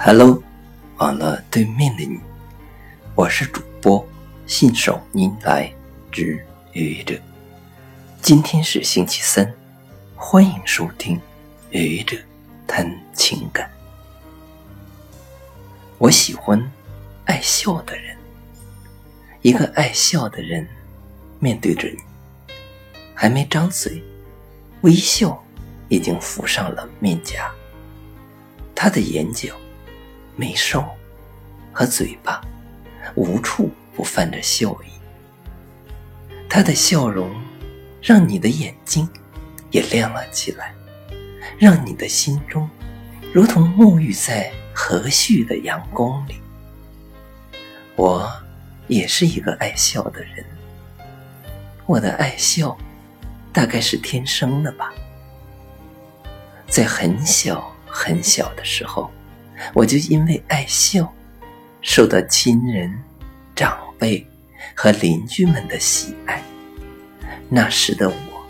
Hello，网络对面的你，我是主播信手拈来之愚者。今天是星期三，欢迎收听愚者谈情感。我喜欢爱笑的人，一个爱笑的人面对着你，还没张嘴，微笑已经浮上了面颊，他的眼角。眉梢和嘴巴无处不泛着笑意，他的笑容让你的眼睛也亮了起来，让你的心中如同沐浴在和煦的阳光里。我也是一个爱笑的人，我的爱笑大概是天生的吧，在很小很小的时候。我就因为爱笑，受到亲人、长辈和邻居们的喜爱。那时的我，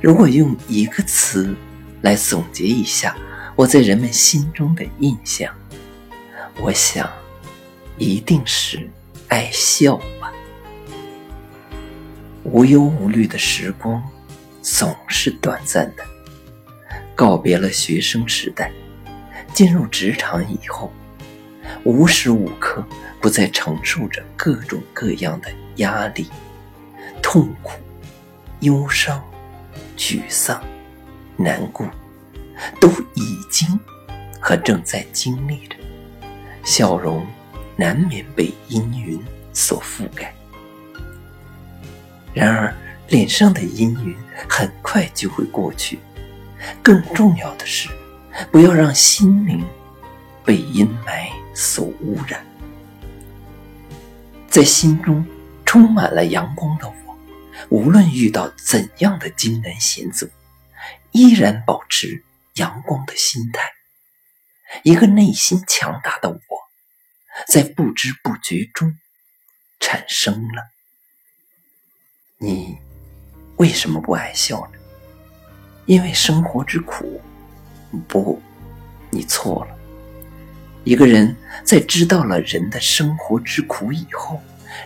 如果用一个词来总结一下我在人们心中的印象，我想，一定是爱笑吧。无忧无虑的时光总是短暂的，告别了学生时代。进入职场以后，无时无刻不在承受着各种各样的压力、痛苦、忧伤、沮丧、难过，都已经和正在经历着。笑容难免被阴云所覆盖，然而脸上的阴云很快就会过去。更重要的是。不要让心灵被阴霾所污染，在心中充满了阳光的我，无论遇到怎样的艰难险阻，依然保持阳光的心态。一个内心强大的我，在不知不觉中产生了。你为什么不爱笑呢？因为生活之苦。不，你错了。一个人在知道了人的生活之苦以后，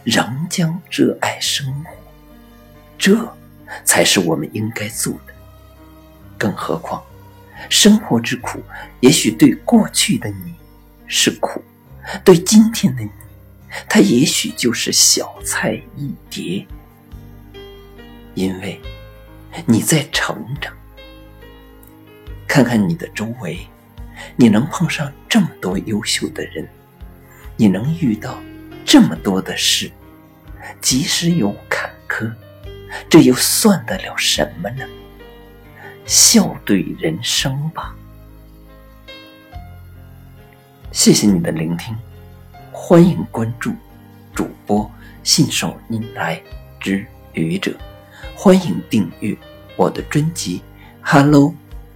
仍将热爱生活，这才是我们应该做的。更何况，生活之苦也许对过去的你是苦，对今天的你，它也许就是小菜一碟。因为你在成长。看看你的周围，你能碰上这么多优秀的人，你能遇到这么多的事，即使有坎坷，这又算得了什么呢？笑对人生吧。谢谢你的聆听，欢迎关注主播信手拈来之愚者，欢迎订阅我的专辑《Hello》。